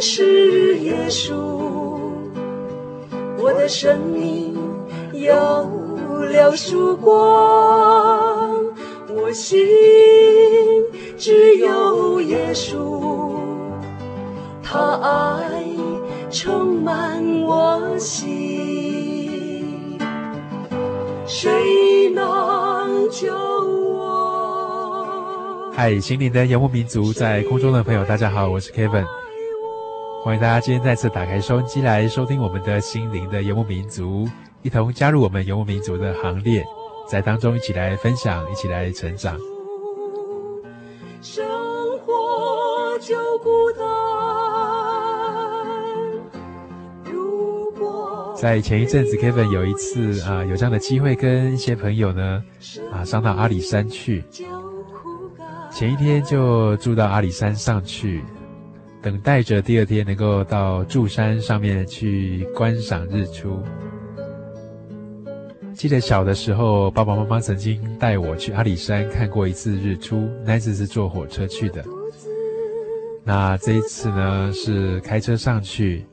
是耶稣，我的生命有了曙光，我心只有耶稣，他爱充满我心，谁能救我？嗨，心灵的游牧民族，在空中的朋友，大家好，我是 Kevin。欢迎大家今天再次打开收音机来收听我们的心灵的游牧民族，一同加入我们游牧民族的行列，在当中一起来分享，一起来成长。生活就孤单。如果在前一阵子，Kevin 有一次啊，有这样的机会跟一些朋友呢啊，上到阿里山去。前一天就住到阿里山上去，等待着第二天能够到柱山上面去观赏日出。记得小的时候，爸爸妈妈曾经带我去阿里山看过一次日出，那次是坐火车去的。那这一次呢，是开车上去，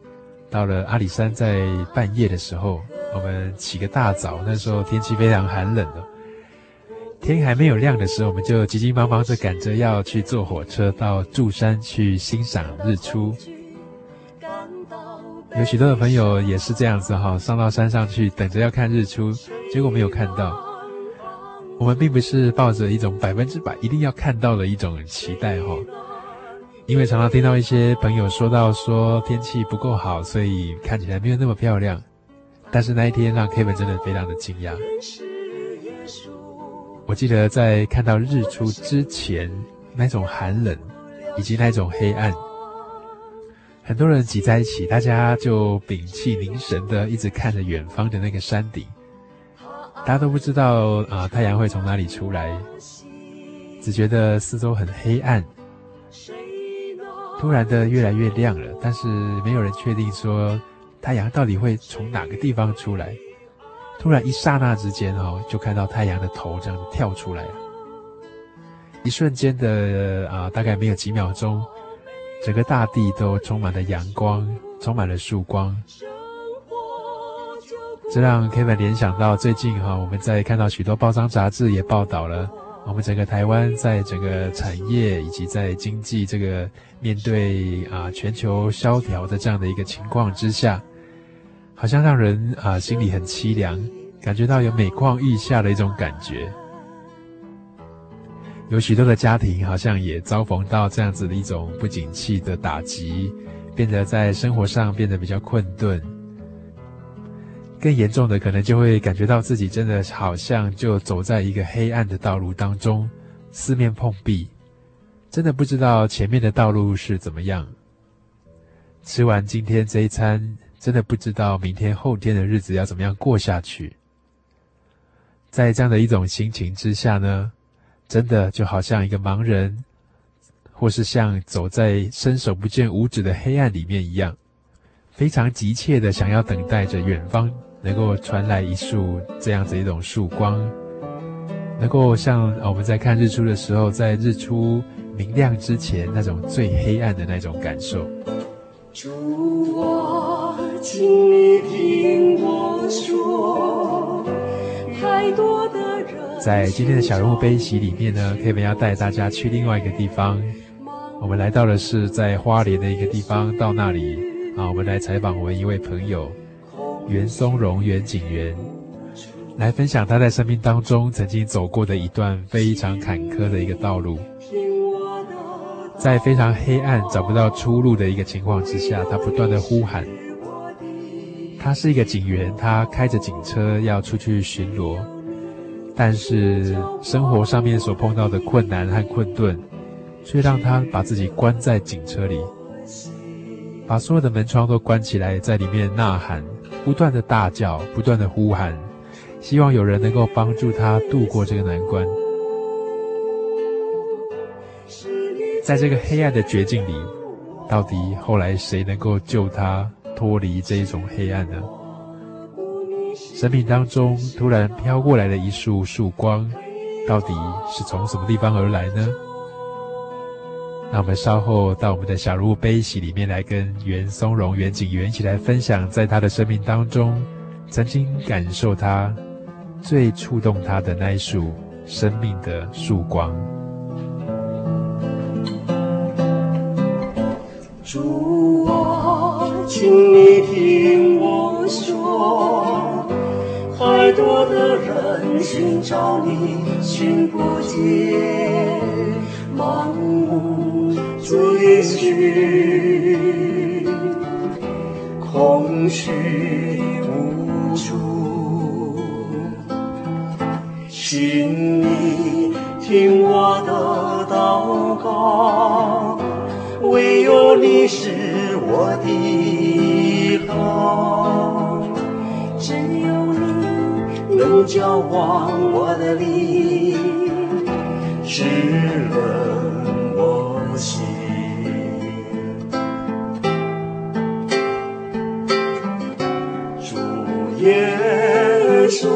到了阿里山，在半夜的时候，我们起个大早，那时候天气非常寒冷的。天还没有亮的时候，我们就急急忙忙地赶着要去坐火车到柱山去欣赏日出。有许多的朋友也是这样子哈，上到山上去等着要看日出，结果没有看到。我们并不是抱着一种百分之百一定要看到的一种期待哈，因为常常听到一些朋友说到说天气不够好，所以看起来没有那么漂亮。但是那一天让 Kevin 真的非常的惊讶。我记得在看到日出之前，那种寒冷，以及那种黑暗，很多人挤在一起，大家就屏气凝神的一直看着远方的那个山顶，大家都不知道啊、太阳会从哪里出来，只觉得四周很黑暗，突然的越来越亮了，但是没有人确定说太阳到底会从哪个地方出来。突然一刹那之间哦，就看到太阳的头这样子跳出来了。一瞬间的啊，大概没有几秒钟，整个大地都充满了阳光，充满了曙光。这让 Kevin 联想到最近哈，我们在看到许多报章杂志也报道了，我们整个台湾在整个产业以及在经济这个面对啊全球萧条的这样的一个情况之下。好像让人啊心里很凄凉，感觉到有每况愈下的一种感觉。有许多的家庭好像也遭逢到这样子的一种不景气的打击，变得在生活上变得比较困顿。更严重的，可能就会感觉到自己真的好像就走在一个黑暗的道路当中，四面碰壁，真的不知道前面的道路是怎么样。吃完今天这一餐，真的不知道明天后天的日子要怎么样过下去。在这样的一种心情之下呢，真的就好像一个盲人，或是像走在伸手不见五指的黑暗里面一样，非常急切的想要等待着远方能够传来一束这样子一种曙光，能够像我们在看日出的时候，在日出明亮之前那种最黑暗的那种感受。主啊，请你听我说，太多的人。在今天的小人物悲喜里面呢，Kevin 要带大家去另外一个地方。我们来到的是在花莲的一个地方，到那里啊，我们来采访我们一位朋友袁松荣袁景元，来分享他在生命当中曾经走过的一段非常坎坷的一个道路，在非常黑暗找不到出路的一个情况之下，他不断的呼喊。他是一个警员，他开着警车要出去巡逻，但是生活上面所碰到的困难和困顿。却让他把自己关在警车里，把所有的门窗都关起来，在里面呐喊，不断的大叫，不断的呼喊，希望有人能够帮助他度过这个难关。在这个黑暗的绝境里，到底后来谁能够救他脱离这一种黑暗呢？生命当中突然飘过来的一束曙光，到底是从什么地方而来呢？那我们稍后到我们的小鹿悲喜里面来跟袁松荣袁景元一起来分享，在他的生命当中，曾经感受他最触动他的那一束生命的曙光。主啊，请你听我说，太多的人寻找你，寻不见，盲目。追寻，空虚无助，请你听我的祷告，唯有你是我的依靠，只有你能交往我的灵，湿润我心。耶稣，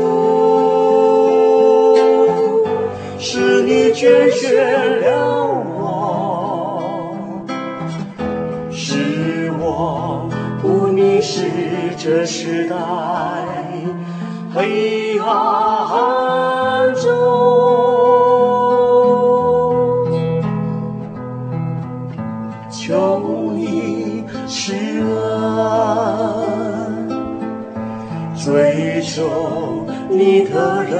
是你拣选了这时代黑暗中，求你施恩。追求你的人，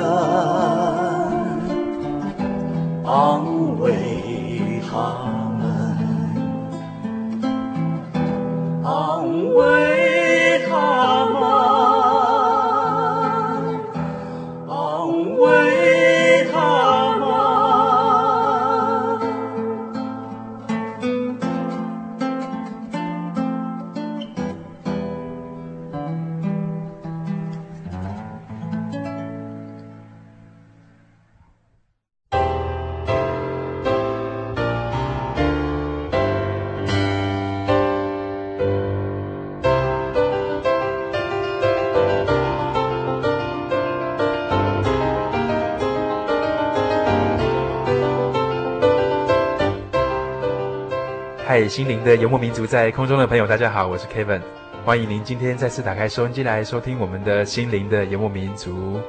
心灵的游牧民族，在空中的朋友，大家好，我是 Kevin，欢迎您今天再次打开收音机来收听我们的心灵的游牧民族。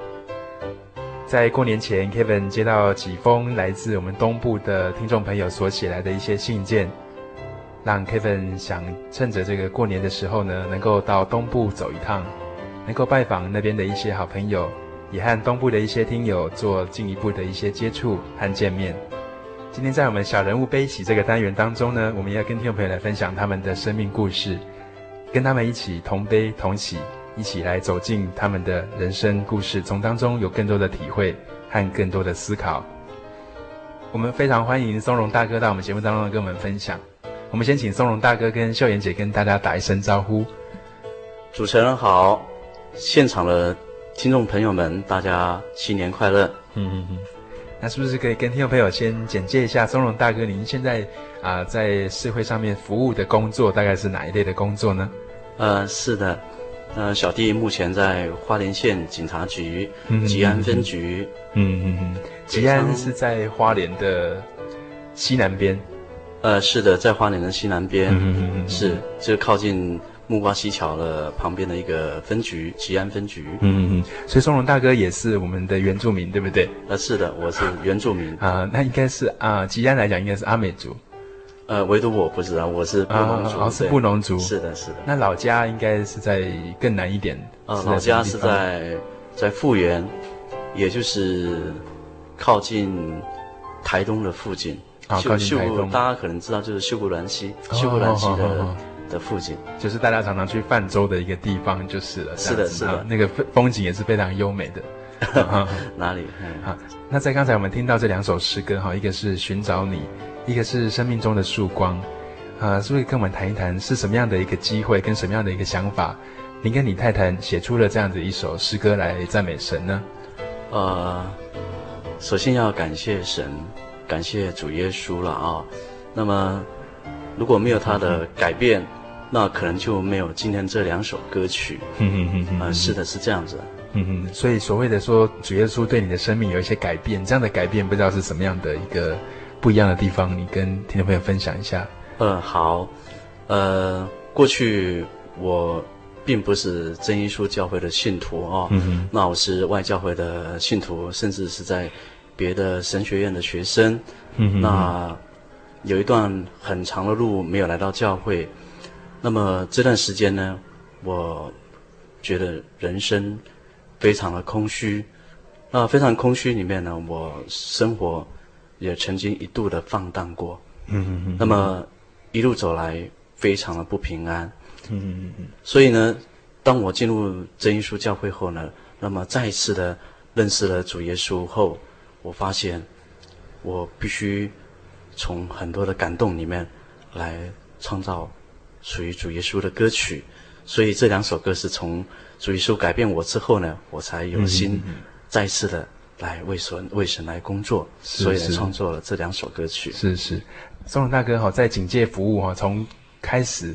在过年前，Kevin 接到几封来自我们东部的听众朋友所写来的一些信件，让 Kevin 想趁着这个过年的时候呢，能够到东部走一趟，能够拜访那边的一些好朋友，也和东部的一些听友做进一步的一些接触和见面。今天在我们小人物悲喜这个单元当中呢，我们要跟听众朋友来分享他们的生命故事，跟他们一起同悲同喜，一起来走进他们的人生故事，从当中有更多的体会和更多的思考。我们非常欢迎松荣大哥到我们节目当中跟我们分享。我们先请松荣大哥跟秀妍姐跟大家打一声招呼。主持人好，现场的听众朋友们，大家新年快乐。嗯嗯嗯。那是不是可以跟听众朋友先简介一下松荣大哥？您现在啊、呃、在社会上面服务的工作大概是哪一类的工作呢？呃，是的，呃，小弟目前在花莲县警察局吉安分局。嗯嗯嗯。吉安是在花莲的西南边。呃，是的，在花莲的西南边。嗯嗯嗯。是，就靠近。木瓜溪桥的旁边的一个分局，吉安分局。嗯嗯，所以松荣大哥也是我们的原住民，对不对？呃，是的，我是原住民。啊，那应该是啊，吉安来讲应该是阿美族。呃，唯独我不知道，我是布农族。哦，是布农族。是的，是的。那老家应该是在更南一点。呃，老家是在在富源，也就是靠近台东的附近。啊，靠近台东。大家可能知道，就是秀姑峦溪，秀姑峦溪的。的附近，就是大家常常去泛舟的一个地方，就是了。是的，是的，那个风景也是非常优美的。哪里？好，那在刚才我们听到这两首诗歌，哈，一个是寻找你，一个是生命中的曙光，啊，是不是跟我们谈一谈是什么样的一个机会，跟什么样的一个想法，您跟你太太写出了这样子一首诗歌来赞美神呢？呃，首先要感谢神，感谢主耶稣了啊。那么如果没有他的改变，嗯那可能就没有今天这两首歌曲。嗯嗯嗯嗯，呃，是的，是这样子。嗯嗯，所以所谓的说主耶稣对你的生命有一些改变，这样的改变不知道是什么样的一个不一样的地方，你跟听众朋友分享一下。嗯，好。呃，过去我并不是真耶稣教会的信徒哦。嗯哼。那我是外教会的信徒，甚至是在别的神学院的学生。嗯哼。那有一段很长的路没有来到教会。那么这段时间呢，我觉得人生非常的空虚。那非常空虚里面呢，我生活也曾经一度的放荡过。嗯嗯嗯。那么一路走来，非常的不平安。嗯嗯嗯。所以呢，当我进入真耶稣教会后呢，那么再一次的认识了主耶稣后，我发现我必须从很多的感动里面来创造。属于主耶稣的歌曲，所以这两首歌是从主耶稣改变我之后呢，我才有心再次的来为神为神来工作，所以来创作了这两首歌曲。是是，松荣大哥哈，在警戒服务哈，从开始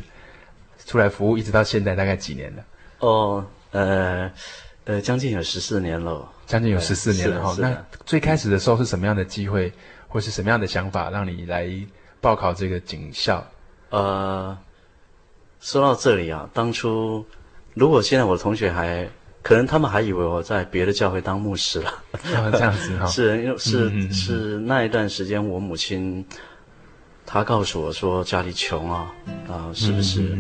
出来服务一直到现在，大概几年了？哦，呃呃，将近有十四年了，将近有十四年了哈。那最开始的时候是什么样的机会，或是什么样的想法，让你来报考这个警校？呃。说到这里啊，当初如果现在我的同学还可能，他们还以为我在别的教会当牧师了。啊、这样子哈、哦，是因为是、嗯、是那一段时间，我母亲她告诉我说家里穷啊，啊，是不是？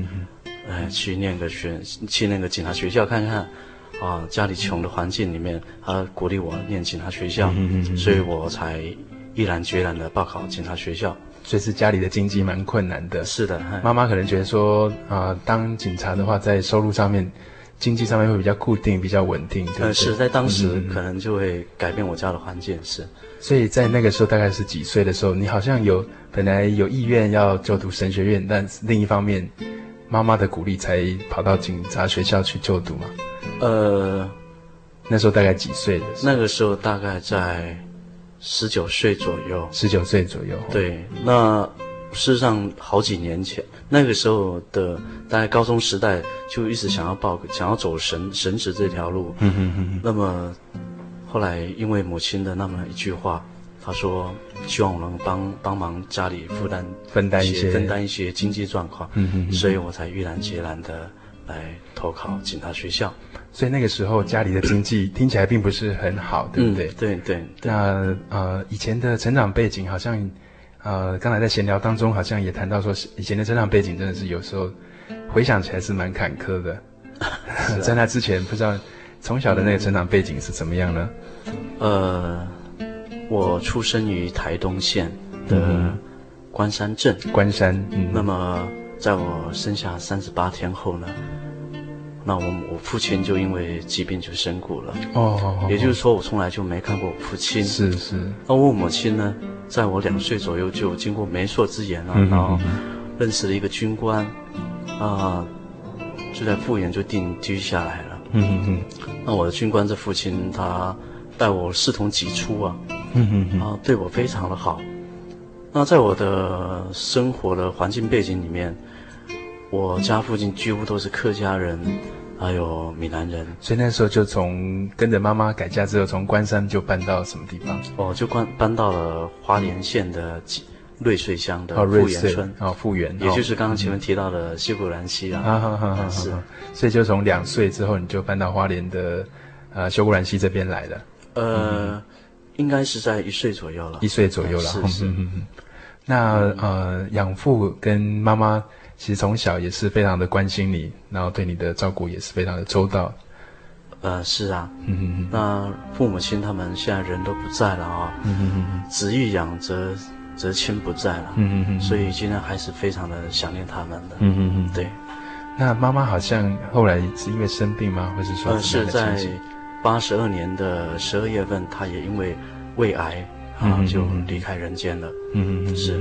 哎、去念个学，去那个警察学校看看啊，家里穷的环境里面，她鼓励我念警察学校，嗯、所以我才毅然决然的报考警察学校。所以是家里的经济蛮困难的，是的。妈妈可能觉得说，啊、呃，当警察的话，在收入上面、经济上面会比较固定、比较稳定？是在当时可能就会改变我家的环境，是。所以在那个时候，大概是几岁的时候，你好像有本来有意愿要就读神学院，但另一方面，妈妈的鼓励才跑到警察学校去就读嘛？呃，那时候大概几岁的时候？那个时候大概在。十九岁左右，十九岁左右。对，那事实上好几年前，那个时候的大概高中时代，就一直想要报，想要走神神职这条路。嗯嗯嗯。那么后来因为母亲的那么一句话，她说希望我能帮帮忙家里负担分担一些分担一些经济状况。嗯哼哼。所以我才毅然决然的来投考警察学校。所以那个时候家里的经济听起来并不是很好，对不对？嗯、对对。那呃，以前的成长背景好像，呃，刚才在闲聊当中好像也谈到说，以前的成长背景真的是有时候回想起来是蛮坎坷的。啊、在那之前，不知道从小的那个成长背景是怎么样呢？呃，我出生于台东县的关山镇。关山。嗯。那么在我生下三十八天后呢？那我我父亲就因为疾病就身故了。哦，哦哦也就是说，我从来就没看过我父亲。是是。那我母亲呢，在我两岁左右就经过媒妁之言啊，嗯、然后认识了一个军官，啊、呃，就在复员就定居下来了。嗯嗯嗯。那我的军官这父亲，他待我视同己出啊。嗯嗯嗯。啊，对我非常的好。那在我的生活的环境背景里面。我家附近几乎都是客家人，还有闽南人，所以那时候就从跟着妈妈改嫁之后，从关山就搬到什么地方？哦，就搬搬到了花莲县的瑞穗乡的富源村。哦，富源，也就是刚刚前面提到的西古兰溪啊。啊哈哈哈！是，所以就从两岁之后，你就搬到花莲的呃修古兰溪这边来了。呃，应该是在一岁左右了。一岁左右了。是是。那呃，养父跟妈妈。其实从小也是非常的关心你，然后对你的照顾也是非常的周到。呃，是啊，嗯哼哼。那父母亲他们现在人都不在了啊，嗯哼哼。子欲养则则亲不在了，嗯哼哼。所以今天还是非常的想念他们的。嗯哼哼。对。那妈妈好像后来是因为生病吗？或是说？呃，是在八十二年的十二月份，她也因为胃癌啊就离开人间了。嗯嗯嗯。是。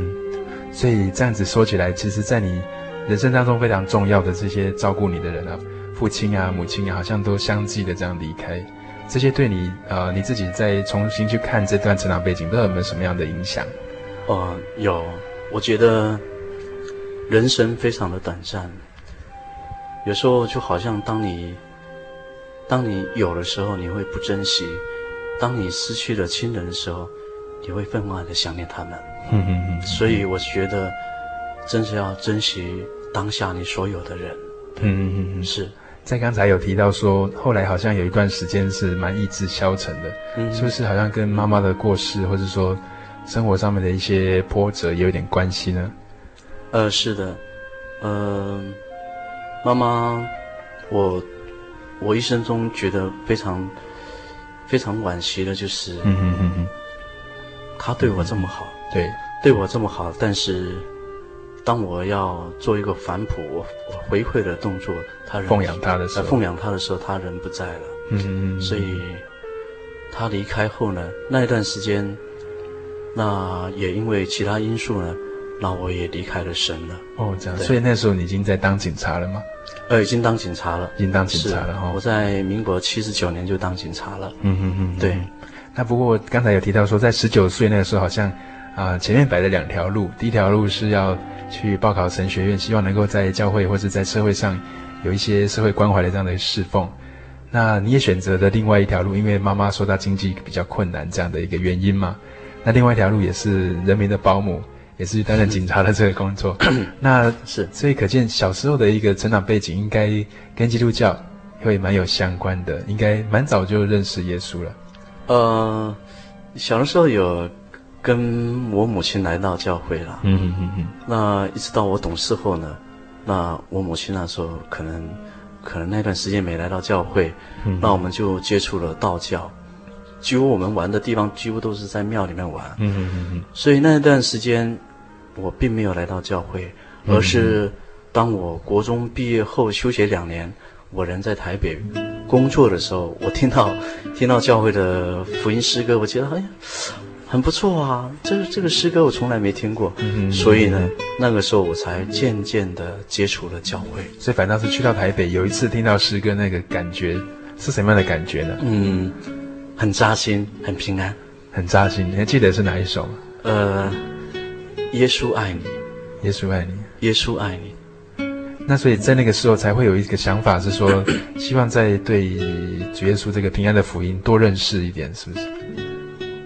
所以这样子说起来，其实，在你。人生当中非常重要的这些照顾你的人啊，父亲啊、母亲啊，好像都相继的这样离开。这些对你，呃，你自己再重新去看这段成长背景，都有没有什么样的影响？哦、呃，有。我觉得人生非常的短暂，有时候就好像当你当你有的时候，你会不珍惜；当你失去了亲人的时候，你会分外的想念他们。嗯嗯嗯。所以我觉得，真是要珍惜。当下你所有的人，嗯嗯嗯，是。在刚才有提到说，后来好像有一段时间是蛮意志消沉的，嗯，是不是好像跟妈妈的过世，或者说生活上面的一些波折也有点关系呢？呃，是的，呃，妈妈，我我一生中觉得非常非常惋惜的就是，嗯嗯嗯嗯，她对我这么好，对，对我这么好，但是。当我要做一个反哺、我回馈的动作，他人奉养他的时候，奉养他的时候，他人不在了。嗯嗯嗯。所以，他离开后呢，那一段时间，那也因为其他因素呢，那我也离开了神了。哦，这样。所以那时候你已经在当警察了吗？呃，已经当警察了，已经当警察了哈。我在民国七十九年就当警察了。嗯嗯嗯。对。那不过刚才有提到说，在十九岁那个时候，好像啊、呃，前面摆了两条路，第一条路是要。去报考神学院，希望能够在教会或是在社会上有一些社会关怀的这样的侍奉。那你也选择的另外一条路，因为妈妈说她经济比较困难这样的一个原因嘛。那另外一条路也是人民的保姆，也是担任警察的这个工作。那是，所以可见小时候的一个成长背景应该跟基督教会蛮有相关的，应该蛮早就认识耶稣了。呃，小的时候有。跟我母亲来到教会了，嗯嗯嗯，那一直到我懂事后呢，那我母亲那时候可能，可能那段时间没来到教会，嗯，那我们就接触了道教，几乎我们玩的地方几乎都是在庙里面玩，嗯嗯嗯，所以那段时间我并没有来到教会，而是当我国中毕业后休学两年，我人在台北工作的时候，我听到听到教会的福音诗歌，我觉得哎呀。很不错啊，这个这个诗歌我从来没听过，嗯，所以呢，那个时候我才渐渐的接触了教会。所以反倒是去到台北，有一次听到诗歌，那个感觉是什么样的感觉呢？嗯，很扎心，很平安，很扎心。你还记得是哪一首吗？呃，耶稣爱你，耶稣爱你，耶稣爱你。那所以在那个时候才会有一个想法，是说 希望在对主耶稣这个平安的福音多认识一点，是不是？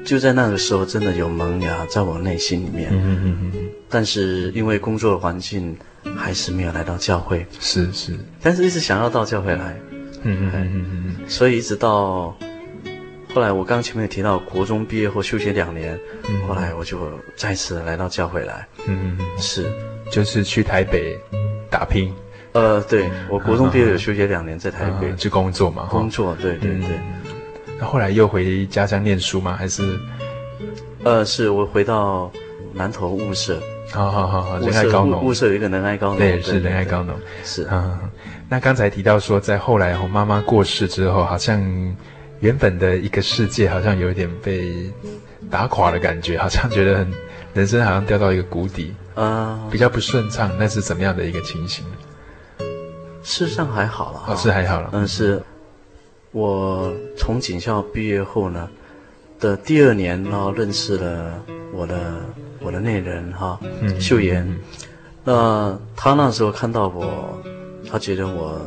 就在那个时候，真的有萌芽在我内心里面。嗯嗯嗯。但是因为工作的环境，还是没有来到教会。是是。但是一直想要到教会来。嗯嗯嗯嗯。所以一直到后来，我刚前面也提到国中毕业后休学两年，嗯，后来我就再次来到教会来。嗯嗯。是，就是去台北打拼。呃，对，我国中毕业有休学两年，在台北去工作嘛。工作，对对对。那后来又回家乡念书吗？还是？呃，是我回到南投物社好好好好，仁爱高农，物社有一个仁爱高农，对，是仁爱高农，是啊。那刚才提到说，在后来我妈妈过世之后，好像原本的一个世界好像有一点被打垮的感觉，好像觉得很人生好像掉到一个谷底，啊，比较不顺畅。那是怎么样的一个情形？事实上还好了，哦，是还好了。嗯是，我从警校毕业后呢的第二年，然后认识了我的我的内人哈，嗯，秀妍。那他那时候看到我。他觉得我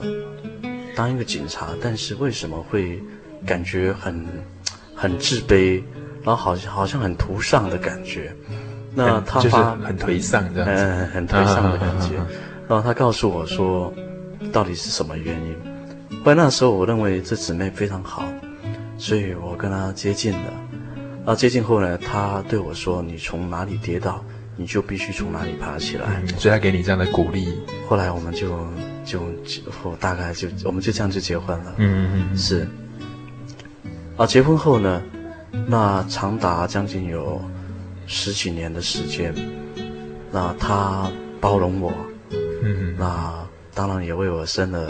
当一个警察，但是为什么会感觉很很自卑，然后好像好像很颓丧的感觉？那他发、就是、很颓丧这样子，嗯，很颓丧的感觉。啊、然后他告诉我说，到底是什么原因？后来那时候我认为这姊妹非常好，所以我跟她接近了。啊，接近后呢，她对我说：“你从哪里跌倒，你就必须从哪里爬起来。嗯”所以她给你这样的鼓励。后来我们就。就我大概就我们就这样就结婚了。嗯嗯嗯，是。啊，结婚后呢，那长达将近有十几年的时间，那她包容我，嗯，那当然也为我生了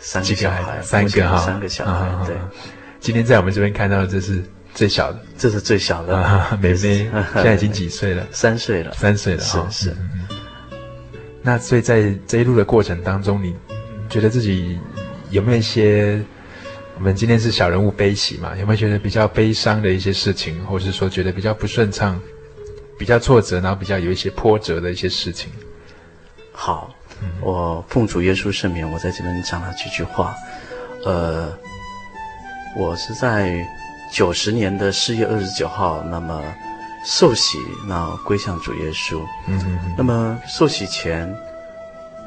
三个小孩，三个哈，三个小孩。对，今天在我们这边看到的这是最小的，这是最小的，妹妹 现在已经几岁了？三岁了，三岁了，是是。那所以在这一路的过程当中，你觉得自己有没有一些？我们今天是小人物悲喜嘛？有没有觉得比较悲伤的一些事情，或者是说觉得比较不顺畅、比较挫折，然后比较有一些波折的一些事情？好，嗯、我奉主耶稣圣名，我在这边讲了几句话。呃，我是在九十年的四月二十九号，那么。受洗，那归向主耶稣。嗯嗯嗯。那么受洗前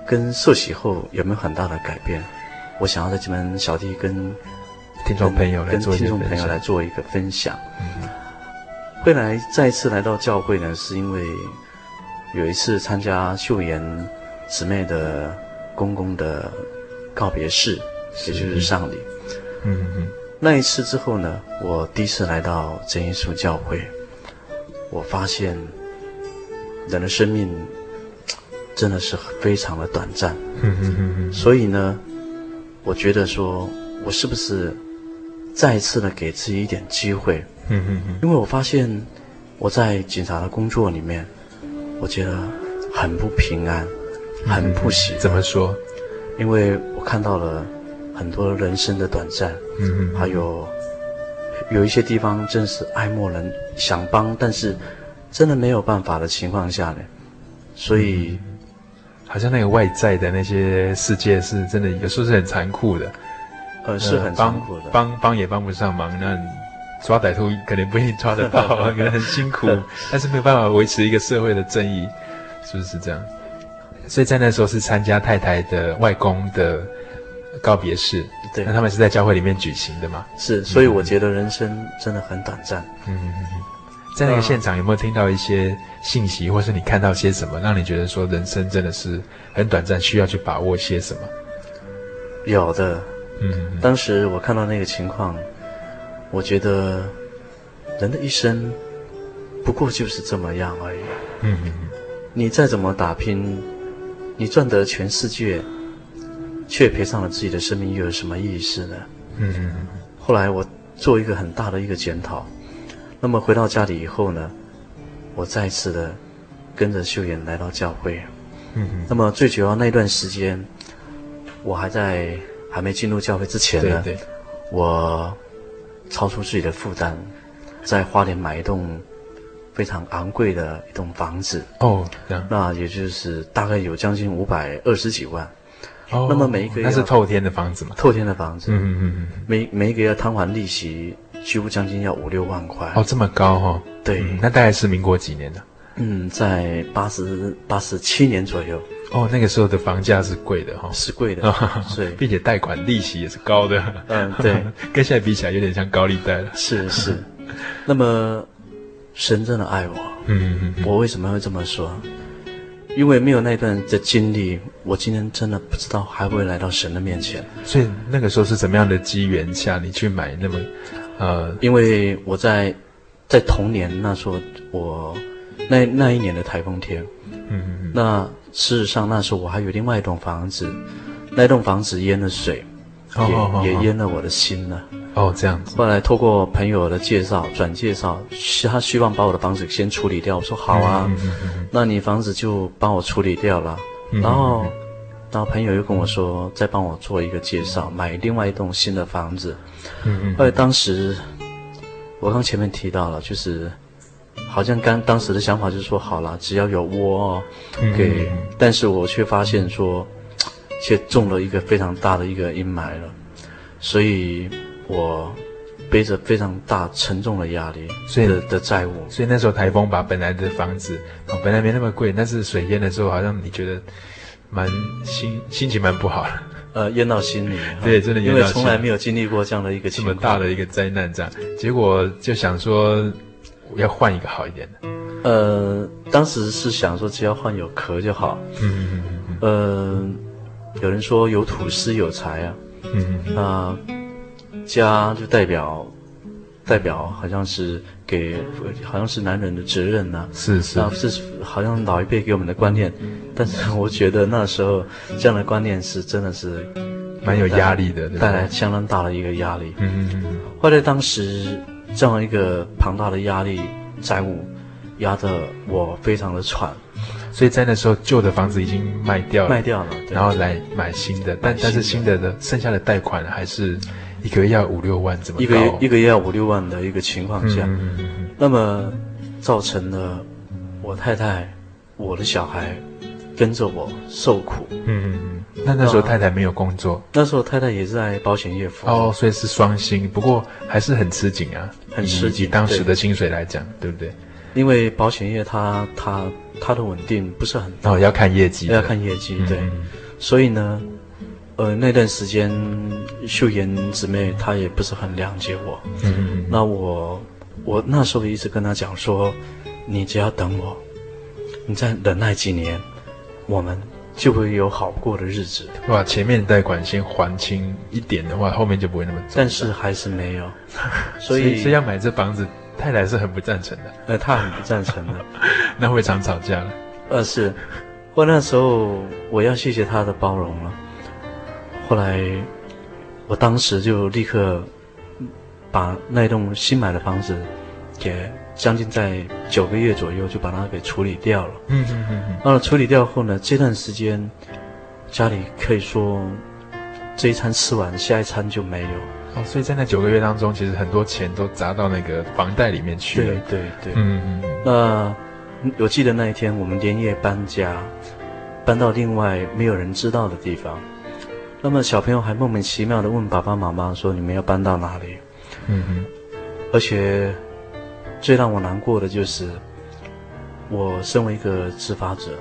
跟受洗后有没有很大的改变？我想要在这边小弟跟听众朋友来做跟听众朋友来做一个分享。嗯。会来再一次来到教会呢，是因为有一次参加秀妍姊妹的公公的告别式，也就是丧礼。嗯嗯嗯。那一次之后呢，我第一次来到真耶稣教会。我发现，人的生命真的是非常的短暂。所以呢，我觉得说，我是不是再一次的给自己一点机会？因为我发现我在警察的工作里面，我觉得很不平安，很不喜欢。怎么说？因为我看到了很多人生的短暂，嗯还有。有一些地方真是爱莫能想帮，但是真的没有办法的情况下呢，所以、嗯、好像那个外在的那些世界是真的，有时候是很残酷的，呃，是很残酷的，帮帮也帮不上忙，那抓歹徒可能不一定抓得到，可能很辛苦，但是没有办法维持一个社会的正义，是不是这样？所以在那时候是参加太太的外公的告别式。对，那他们是在教会里面举行的嘛？是，所以我觉得人生真的很短暂。嗯。在那个现场有没有听到一些信息，或是你看到些什么，让你觉得说人生真的是很短暂，需要去把握些什么？有的。嗯。当时我看到那个情况，我觉得人的一生不过就是这么样而已。嗯。你再怎么打拼，你赚得全世界。却赔上了自己的生命，又有什么意思呢？后来我做一个很大的一个检讨，那么回到家里以后呢，我再次的跟着秀妍来到教会。那么最主要那段时间，我还在还没进入教会之前呢，对对，我超出自己的负担，在花莲买一栋非常昂贵的一栋房子。哦，那也就是大概有将近五百二十几万。哦，那么每一个月那是透天的房子嘛？透天的房子，嗯嗯嗯，每每一个月摊还利息，几乎将近要五六万块。哦，这么高哈、哦？对、嗯，那大概是民国几年的？嗯，在八十八十七年左右。哦，那个时候的房价是贵的哈、哦，是贵的，对、哦，并且贷款利息也是高的。嗯，对，跟现在比起来有点像高利贷了。是是，那么神真的爱我，嗯嗯嗯，我为什么会这么说？因为没有那段的经历，我今天真的不知道还会来到神的面前。所以那个时候是怎么样的机缘下，你去买那么，呃，因为我在在童年那时候，我那那一年的台风天。嗯嗯嗯。那事实上那时候我还有另外一栋房子，那栋房子淹了水，哦也也淹了我的心了。哦，这样子。后来透过朋友的介绍转介绍，他希望把我的房子先处理掉。我说好啊，嗯嗯嗯嗯那你房子就帮我处理掉了。嗯然后，然后朋友又跟我说，再帮我做一个介绍，买另外一栋新的房子。嗯嗯。后来当时，我刚前面提到了，就是好像刚当时的想法就是说，好了，只要有窝哦，给，嗯但是我却发现说，却中了一个非常大的一个阴霾了，所以。我背着非常大沉重的压力，所以的的债务，所以那时候台风把本来的房子，哦，本来没那么贵，但是水淹的时候，好像你觉得蛮心心情蛮不好的，呃，淹到心里，对，真的淹到心里，因为从来没有经历过这样的一个这么大的一个灾难，这样，结果就想说要换一个好一点的，呃，当时是想说只要换有壳就好，嗯嗯嗯嗯，呃，有人说有土司有财啊，嗯嗯那。家就代表，代表好像是给，好像是男人的责任呐、啊。是是，是好像老一辈给我们的观念，但是我觉得那时候这样的观念是真的是蛮有压力的，带来相当大的一个压力。嗯嗯嗯。后来当时这样一个庞大的压力债务压得我非常的喘，所以在那时候旧的房子已经卖掉了，卖掉了，然后来买新的，但但是新的的剩下的贷款还是。一个月要五六万，这么高？一个月一个月要五六万的一个情况下，嗯嗯嗯、那么造成了我太太、我的小孩跟着我受苦。嗯嗯嗯。那那时候太太没有工作？那时候太太也是在保险业服务。哦，所以是双薪，不过还是很吃紧啊，很吃紧。以当时的薪水来讲，对，对不对？因为保险业它它它的稳定不是很大。哦，要看业绩。要看业绩，对。所以呢。呃，那段时间，秀妍姊妹她也不是很谅解我。嗯嗯嗯。那我，我那时候一直跟她讲说，你只要等我，你再忍耐几年，我们就会有好过的日子。哇，前面贷款先还清一点的话，后面就不会那么。但是还是没有，所以所以，所以要买这房子，太太是很不赞成的。呃，她很不赞成的，那会常吵架了。呃，是，我那时候我要谢谢她的包容了。后来，我当时就立刻把那栋新买的房子，给将近在九个月左右就把它给处理掉了。嗯嗯嗯嗯。那处理掉后呢，这段时间家里可以说这一餐吃完，下一餐就没有。哦，所以在那九个月当中，其实很多钱都砸到那个房贷里面去了。对对对。嗯嗯嗯。那我记得那一天我们连夜搬家，搬到另外没有人知道的地方。那么小朋友还莫名其妙的问爸爸妈妈说：“你们要搬到哪里？”嗯哼。而且最让我难过的就是，我身为一个执法者，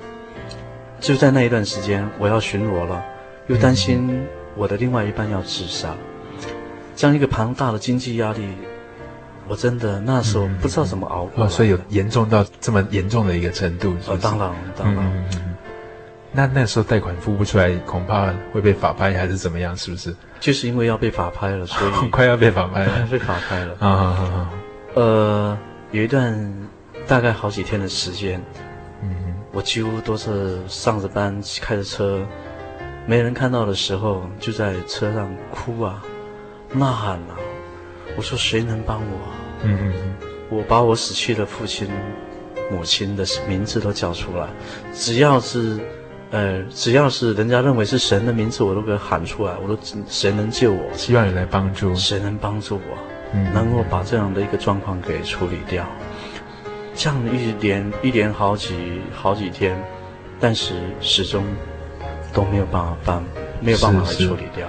就在那一段时间，我要巡逻了，又担心我的另外一半要自杀，这样一个庞大的经济压力，我真的那时候不知道怎么熬过。哦，所以有严重到这么严重的一个程度是不是？哦，当然，当然。那那时候贷款付不出来，恐怕会被法拍还是怎么样？是不是？就是因为要被法拍了，所以 快要被法拍了，被法拍了。啊啊啊！呃，有一段大概好几天的时间，嗯，我几乎都是上着班，开着车，没人看到的时候，就在车上哭啊、呐喊啊。我说：“谁能帮我？”嗯嗯嗯，我把我死去的父亲、母亲的名字都叫出来，只要是。呃，只要是人家认为是神的名字，我都给喊出来。我都谁能救我？希望你来帮助。谁能帮助我？嗯，能够把这样的一个状况给处理掉。这样一连一连好几好几天，但是始终都没有办法办，没有办法来处理掉。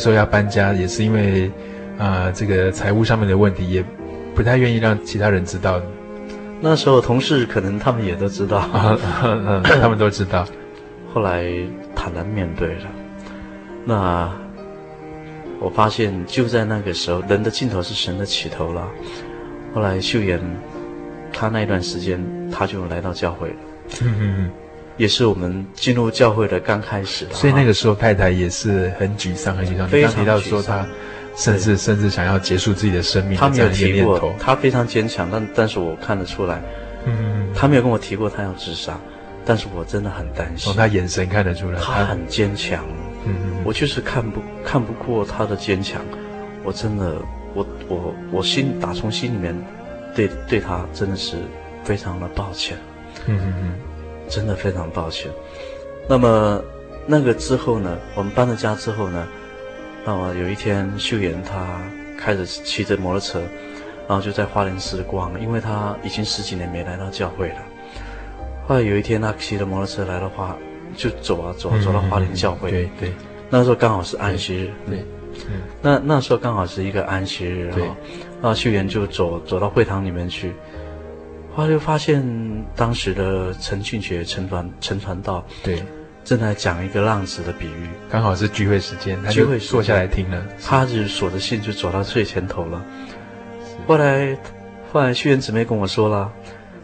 时候要搬家，也是因为，啊、呃，这个财务上面的问题，也不太愿意让其他人知道。那时候同事可能他们也都知道，嗯，他们都知道。后来坦然面对了。那我发现就在那个时候，人的尽头是神的起头了。后来秀妍，她那一段时间她就来到教会了。嗯嗯嗯。也是我们进入教会的刚开始，所以那个时候太太也是很沮丧，很沮丧。你刚提到说她甚至甚至想要结束自己的生命，她没有提过，她非常坚强，但但是我看得出来，嗯，她没有跟我提过她要自杀，但是我真的很担心。从她眼神看得出来，她很坚强，我就是看不看不过她的坚强，我真的，我我我心打从心里面对对她真的是非常的抱歉，嗯嗯嗯。真的非常抱歉。那么，那个之后呢？我们搬了家之后呢？那么有一天，秀妍她开始骑着摩托车，然后就在花莲时光，因为她已经十几年没来到教会了。后来有一天，她骑着摩托车来的话，就走啊走啊，走到花莲教会。对对。那时候刚好是安息日。对。嗯。那那时候刚好是一个安息日。对。然后秀妍就走走到会堂里面去。后来就发现，当时的陈俊杰陈传陈传道对，正在讲一个浪子的比喻，刚好是聚会时间，他就会坐下来听了。他就锁着信就走到最前头了。后来，后来秀妍姊妹跟我说了，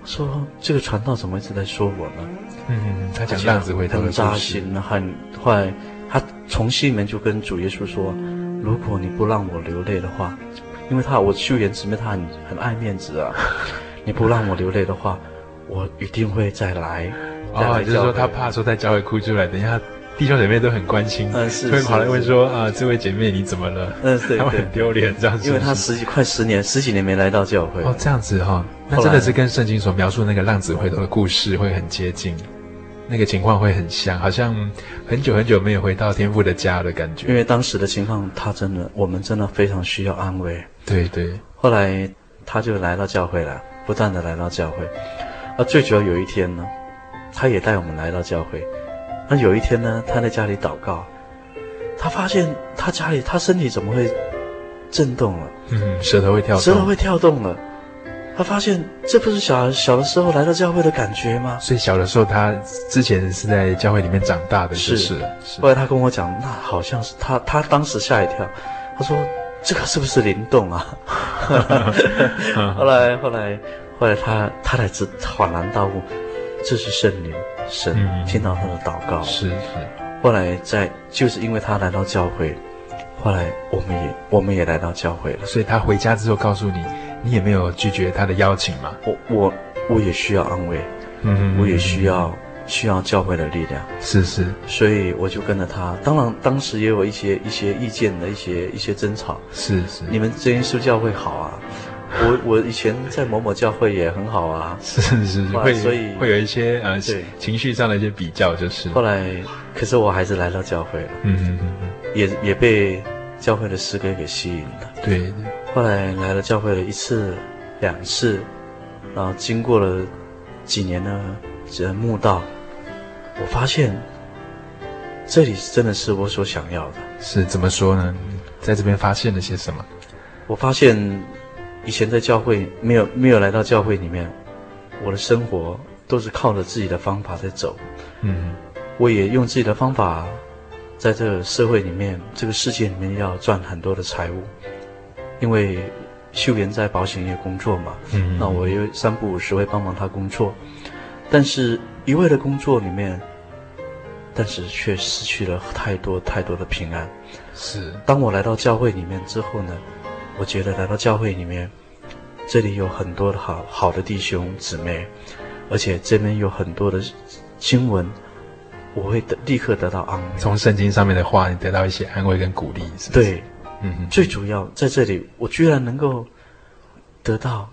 说这个传道怎么一直在说我呢？嗯嗯，他讲浪子回头的很扎心，很后来他从心里面就跟主耶稣说，如果你不让我流泪的话，因为他我秀妍姊妹她很很爱面子啊。你不让我流泪的话，我一定会再来。哦，就是说他怕说在教会哭出来，等一下弟兄姐妹都很关心，嗯，是，会跑来问说啊，这位姐妹你怎么了？嗯，对，他们很丢脸这样子，因为他十几快十年十几年没来到教会哦，这样子哈、哦，那真的是跟圣经所描述那个浪子回头的故事会很接近，那个情况会很像，好像很久很久没有回到天父的家的感觉。因为当时的情况，他真的，我们真的非常需要安慰。对对，后来他就来到教会了，不断的来到教会，而最主要有一天呢，他也带我们来到教会。那有一天呢，他在家里祷告，他发现他家里他身体怎么会震动了？嗯，舌头会跳动，舌头会跳动了。他发现这不是小小的时候来到教会的感觉吗？所以小的时候他之前是在教会里面长大的，就是，是，是。后来他跟我讲，那好像是他，他当时吓一跳，他说这个是不是灵动啊？后来后来后来他他才知恍然大悟，这是圣灵。神听到他的祷告，是是。后来在就是因为他来到教会，后来我们也我们也来到教会了。所以他回家之后告诉你，你也没有拒绝他的邀请吗？我我我也需要安慰，嗯，我也需要需要教会的力量，是是。所以我就跟着他，当然当时也有一些一些意见的一些一些争吵，是是。你们真耶稣教会好啊。我我以前在某某教会也很好啊，是是是，会所以会有一些呃对。情绪上的一些比较，就是。后来，可是我还是来到教会了，嗯嗯嗯嗯，也也被教会的诗歌给吸引了，对，对。后来来了教会了一次两次，然后经过了几年的这慕道，我发现这里真的是我所想要的，是怎么说呢？在这边发现了些什么？我发现。以前在教会没有没有来到教会里面，我的生活都是靠着自己的方法在走。嗯，我也用自己的方法，在这个社会里面，这个世界里面要赚很多的财物。因为秀莲在保险业工作嘛，嗯，那我又三不五时会帮忙她工作，但是一味的工作里面，但是却失去了太多太多的平安。是，当我来到教会里面之后呢，我觉得来到教会里面，这里有很多的好好的弟兄姊妹，而且这边有很多的经文，我会得立刻得到安慰。从圣经上面的话，你得到一些安慰跟鼓励，是不是？对，嗯哼，最主要在这里，我居然能够得到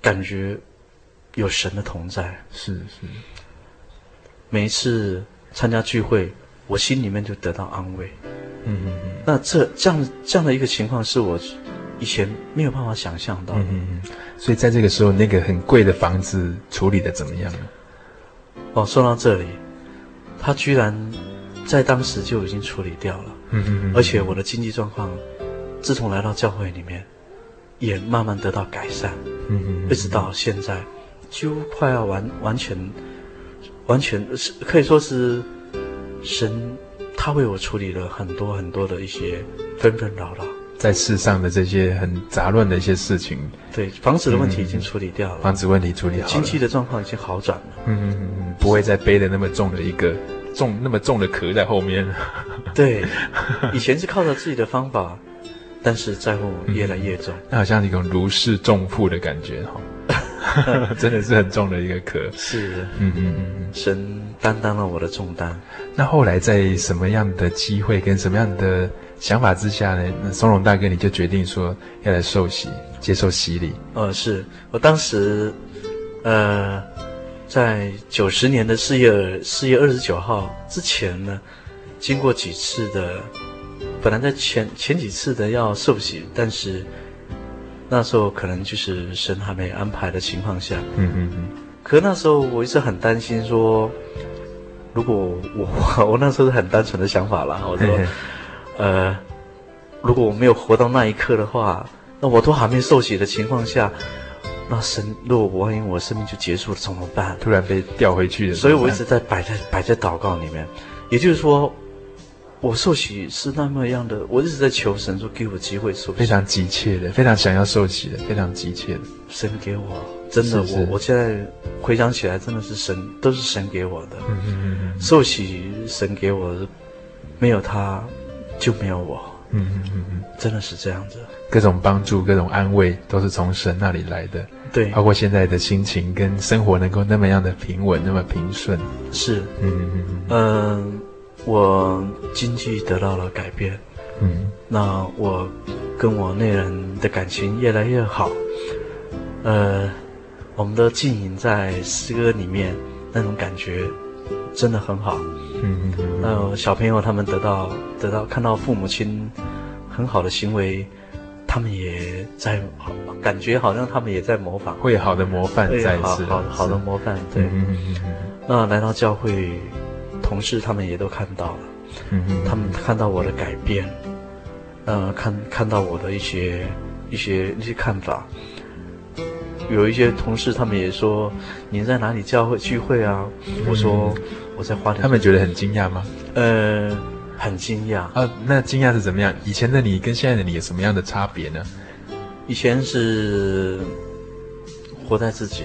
感觉有神的同在。是是，每一次参加聚会，我心里面就得到安慰。嗯嗯嗯，那这这样这样的一个情况是我。以前没有办法想象到，嗯嗯，所以在这个时候，那个很贵的房子处理的怎么样呢？哦，说到这里，他居然在当时就已经处理掉了，嗯嗯嗯，而且我的经济状况，自从来到教会里面，也慢慢得到改善，嗯嗯，一直到现在，几乎快要完完全，完全是可以说是神他为我处理了很多很多的一些纷纷扰扰。在世上的这些很杂乱的一些事情，对，房子的问题已经处理掉了，嗯、房子问题处理好了，经济的状况已经好转了，嗯嗯嗯，不会再背的那么重的一个重那么重的壳在后面。对，以前是靠着自己的方法，但是债务越来越重，嗯、那好像一种如释重负的感觉哈，真的是很重的一个壳。是，嗯嗯嗯，神担当了我的重担。那后来在什么样的机会跟什么样的？想法之下呢，那松荣大哥你就决定说要来受洗，接受洗礼。呃，是我当时，呃，在九十年的四月四月二十九号之前呢，经过几次的，本来在前前几次的要受洗，但是那时候可能就是神还没安排的情况下，嗯嗯嗯。可那时候我一直很担心说，如果我 我那时候是很单纯的想法啦，我说。嘿嘿呃，如果我没有活到那一刻的话，那我都还没受洗的情况下，那神，如果万一我生命就结束了怎么办？突然被调回去了，所以我一直在摆在摆在祷告里面。也就是说，我受洗是那么样的，我一直在求神说给我机会受洗，非常急切的，非常想要受洗的，非常急切的。神给我，真的，我我现在回想起来，真的是神，都是神给我的。嗯嗯嗯嗯，受洗神给我的，没有他。就没有我，嗯嗯嗯嗯，真的是这样子。各种帮助、各种安慰，都是从神那里来的。对，包括现在的心情跟生活能够那么样的平稳、那么平顺。是，嗯嗯嗯。嗯、呃，我经济得到了改变，嗯，那我跟我内人的感情越来越好，呃，我们的经营在诗歌里面那种感觉真的很好，嗯嗯，那小朋友他们得到得到看到父母亲很好的行为，他们也在感觉好像他们也在模仿，会好的模范在好好好的模范，对，嗯嗯嗯，那来到教会。同事他们也都看到了，嗯嗯，他们看到我的改变，呃，看看到我的一些一些一些看法，有一些同事他们也说，你在哪里教会聚会啊？嗯、我说我在花莲。他们觉得很惊讶吗？呃，很惊讶。啊，那惊讶是怎么样？以前的你跟现在的你有什么样的差别呢？以前是活在自己。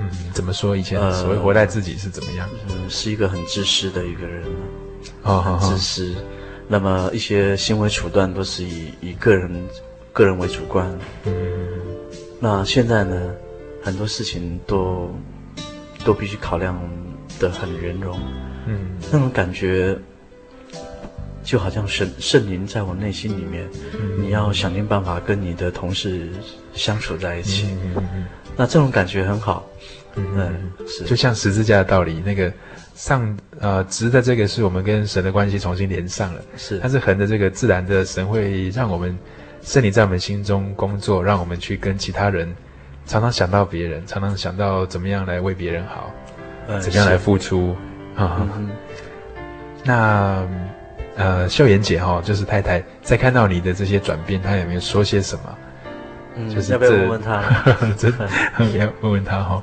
嗯，怎么说？以前所谓活在自己是怎么样？嗯，是一个很自私的一个人，哦，很自私。那么一些行为处断都是以以个人个人为主观。嗯，那现在呢，很多事情都都必须考量的很圆融。嗯，那种感觉就好像神圣灵在我内心里面，嗯，你要想尽办法跟你的同事相处在一起。那这种感觉很好。嗯，是，就像十字架的道理，那个上呃直的这个是我们跟神的关系重新连上了，是，但是横的这个自然的神会让我们圣灵在我们心中工作，让我们去跟其他人常常想到别人，常常想到怎么样来为别人好，嗯，怎么样来付出啊？嗯嗯，那呃秀妍姐哈，就是太太在看到你的这些转变，她有没有说些什么？嗯，就是要不要问问她？真的 要问问她哈。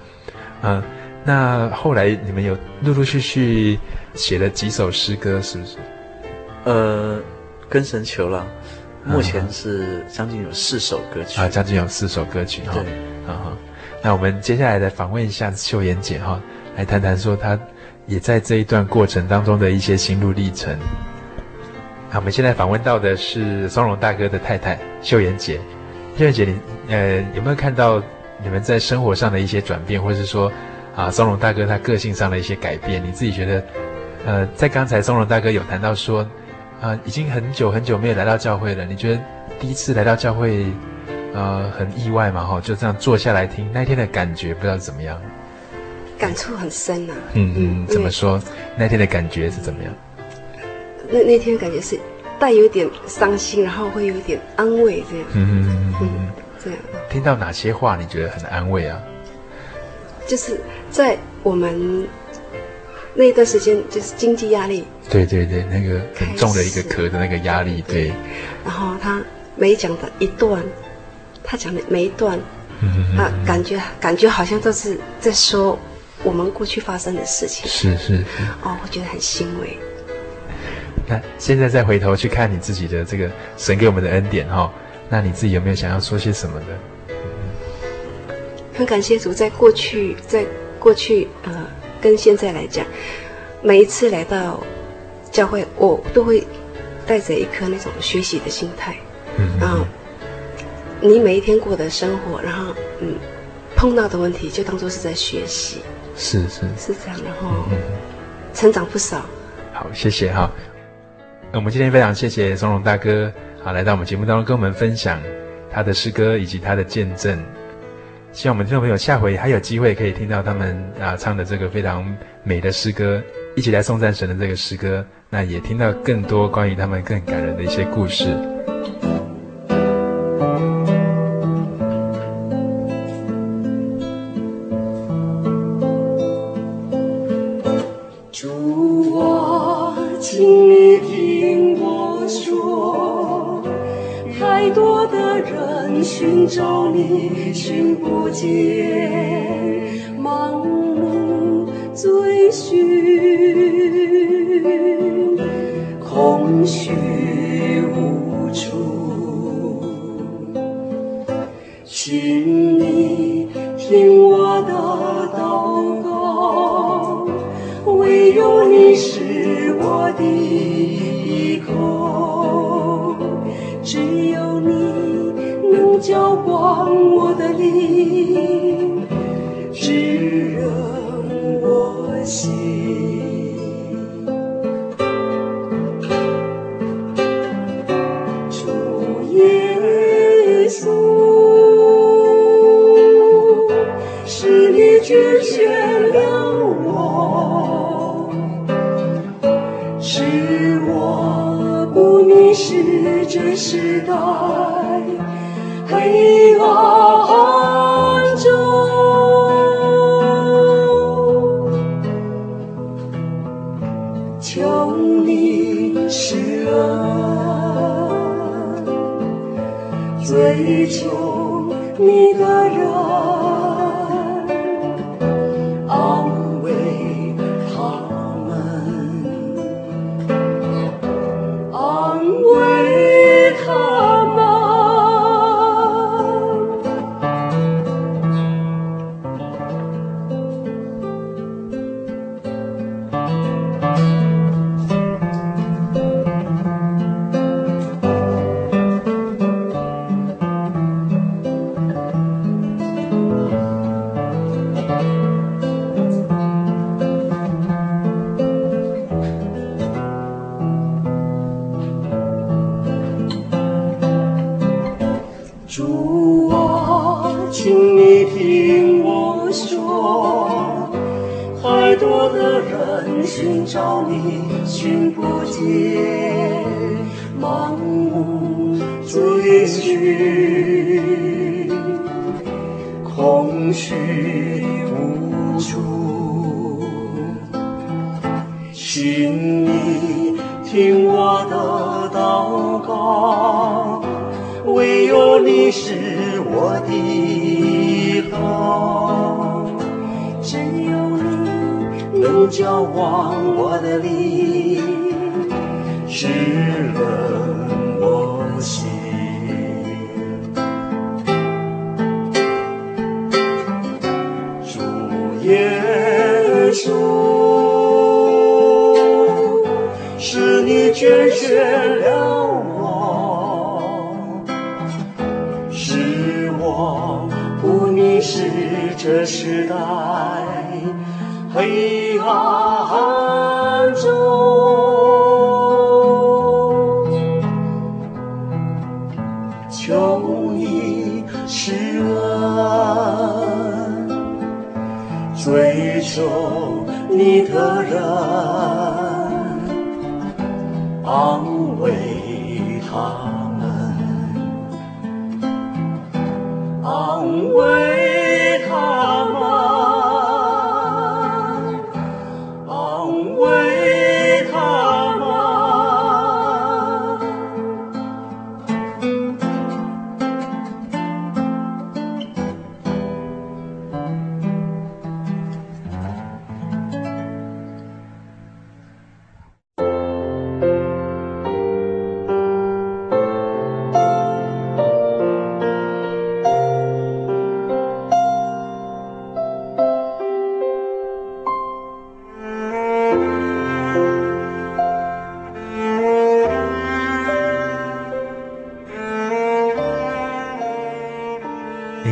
嗯，那后来你们有陆陆续续写了几首诗歌，是不是？呃，跟神求了，目前是将近有四首歌曲啊，将近有四首歌曲哈。对，啊哈。那我们接下来来访问一下秀妍姐哈，来谈谈说她也在这一段过程当中的一些心路历程。那我们现在访问到的是松茸大哥的太太秀妍姐，秀妍姐，你呃有没有看到？你们在生活上的一些转变，或是说，啊，松茸大哥他个性上的一些改变，你自己觉得，呃，在刚才松茸大哥有谈到说，啊，已经很久很久没有来到教会了，你觉得第一次来到教会，呃，很意外嘛？哈，就这样坐下来听那天的感觉，不知道怎么样？感触很深呐、啊。嗯嗯，怎么说？那天的感觉是怎么样？那那天感觉是带有点伤心，然后会有一点安慰这样。嗯嗯嗯嗯。嗯听到哪些话你觉得很安慰啊？就是在我们那一段时间，就是经济压力。对对对，那个很重的一个壳的那个压力，对。对然后他每讲的一段，他讲的每一段，嗯、啊，感觉感觉好像都是在说我们过去发生的事情。是是是。哦，我觉得很欣慰。那现在再回头去看你自己的这个神给我们的恩典哈。那你自己有没有想要说些什么的？很感谢主，在过去，在过去，呃，跟现在来讲，每一次来到教会，我都会带着一颗那种学习的心态。嗯，然后你每一天过的生活，然后嗯，碰到的问题就当做是在学习。是是是这样，然后成长不少。好，谢谢哈。我们今天非常谢谢松龙大哥。啊，来到我们节目当中，跟我们分享他的诗歌以及他的见证。希望我们听众朋友下回还有机会可以听到他们啊唱的这个非常美的诗歌，一起来送赞神的这个诗歌。那也听到更多关于他们更感人的一些故事。寻荒芜追寻，空虚无助。请你听我的祷告，唯有你是我的依靠，只有你能浇灌我的灵，使。Please.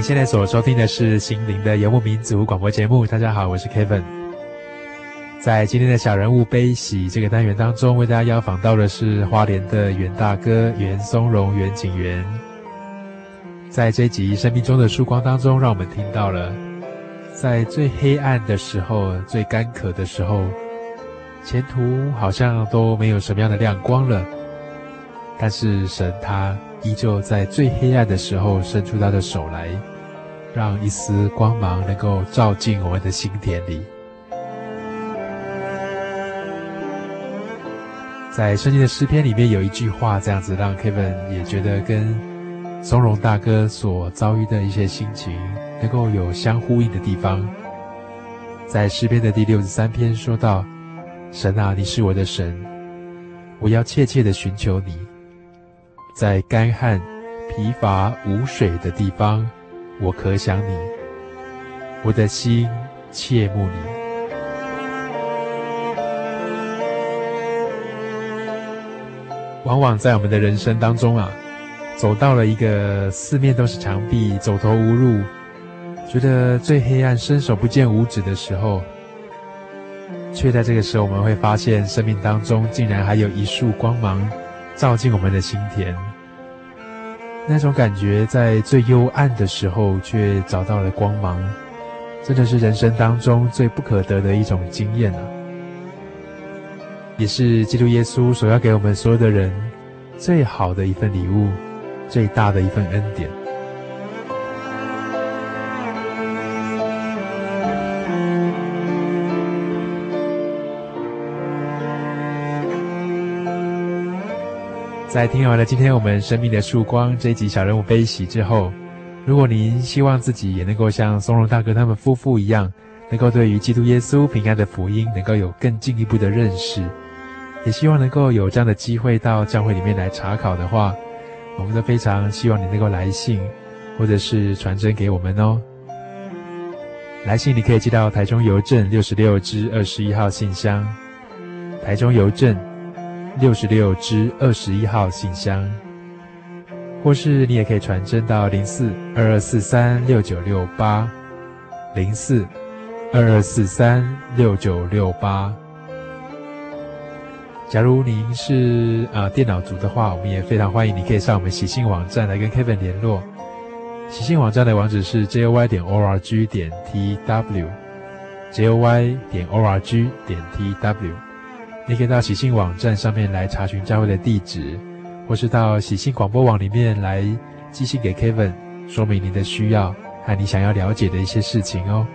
现在所收听的是心灵的游牧民族广播节目。大家好，我是 Kevin。在今天的小人物悲喜这个单元当中，为大家邀访到的是花莲的袁大哥袁松荣袁景元。在这集生命中的曙光当中，让我们听到了，在最黑暗的时候、最干渴的时候，前途好像都没有什么样的亮光了。但是神他依旧在最黑暗的时候伸出他的手来。让一丝光芒能够照进我们的心田里。在圣经的诗篇里面有一句话，这样子让 Kevin 也觉得跟松荣大哥所遭遇的一些心情能够有相呼应的地方。在诗篇的第六十三篇说道：“神啊，你是我的神，我要切切的寻求你，在干旱、疲乏、无水的地方。”我可想你，我的心切慕你。往往在我们的人生当中啊，走到了一个四面都是墙壁、走投无路，觉得最黑暗、伸手不见五指的时候，却在这个时候，我们会发现生命当中竟然还有一束光芒，照进我们的心田。那种感觉，在最幽暗的时候却找到了光芒，真的是人生当中最不可得的一种经验啊！也是基督耶稣所要给我们所有的人最好的一份礼物，最大的一份恩典。在听完了今天我们生命的曙光这一集小人物悲喜之后，如果您希望自己也能够像松荣大哥他们夫妇一样，能够对于基督耶稣平安的福音能够有更进一步的认识，也希望能够有这样的机会到教会里面来查考的话，我们都非常希望你能够来信，或者是传真给我们哦。来信你可以寄到台中邮政六十六支二十一号信箱，台中邮政。六十六支二十一号信箱，或是你也可以传真到零四二二四三六九六八，零四二二四三六九六八。假如您是啊、呃、电脑族的话，我们也非常欢迎你可以上我们喜信网站来跟 Kevin 联络。喜信网站的网址是 jy 点 org 点 tw，jy 点 org 点 tw。你可以到喜信网站上面来查询教会的地址，或是到喜信广播网里面来寄信给 Kevin，说明您的需要和你想要了解的一些事情哦。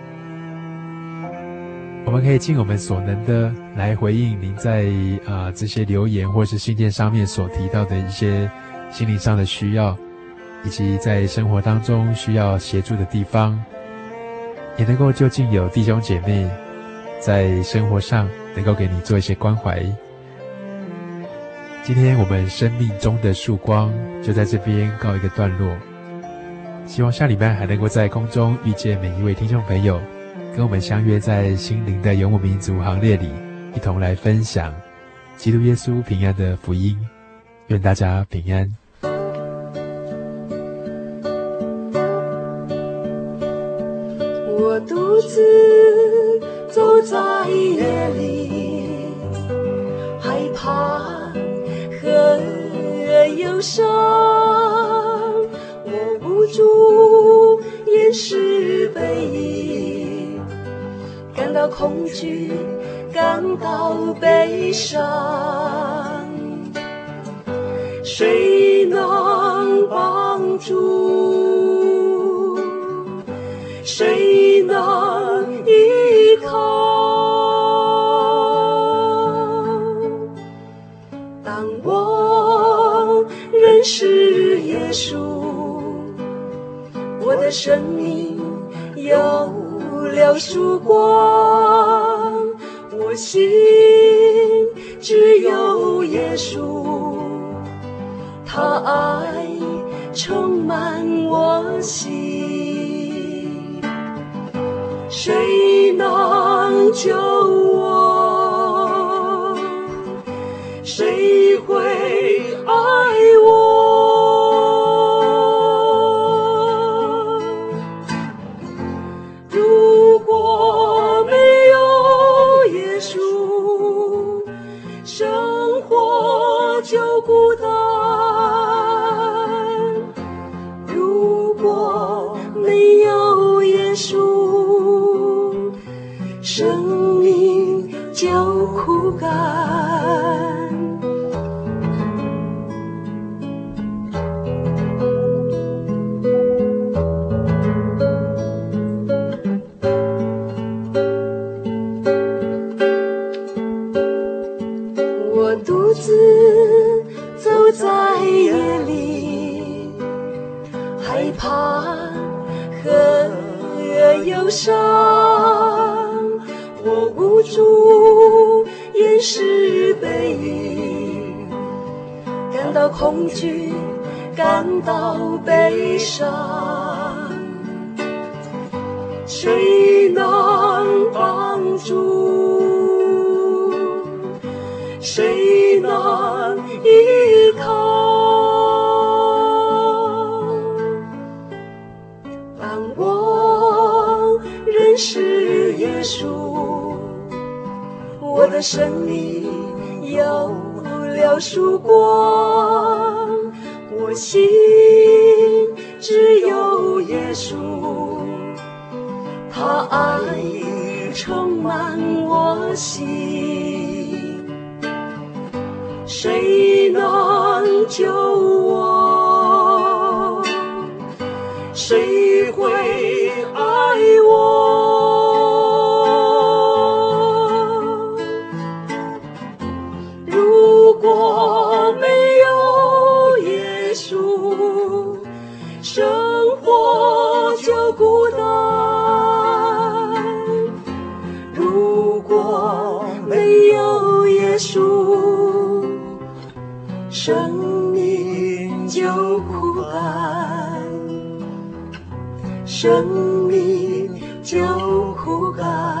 我们可以尽我们所能的来回应您在啊、这些留言或是信件上面所提到的一些心灵上的需要，以及在生活当中需要协助的地方，也能够就近有弟兄姐妹在生活上。能够给你做一些关怀。今天我们生命中的曙光就在这边告一个段落。希望下礼拜还能够在空中遇见每一位听众朋友，跟我们相约在心灵的游牧民族行列里，一同来分享基督耶稣平安的福音。愿大家平安。恐惧，感到悲伤。谁能帮助？谁能依靠？当我认识耶稣，我的生了曙光，我心只有耶稣，他爱充满我心，谁能救我？谁会枯干。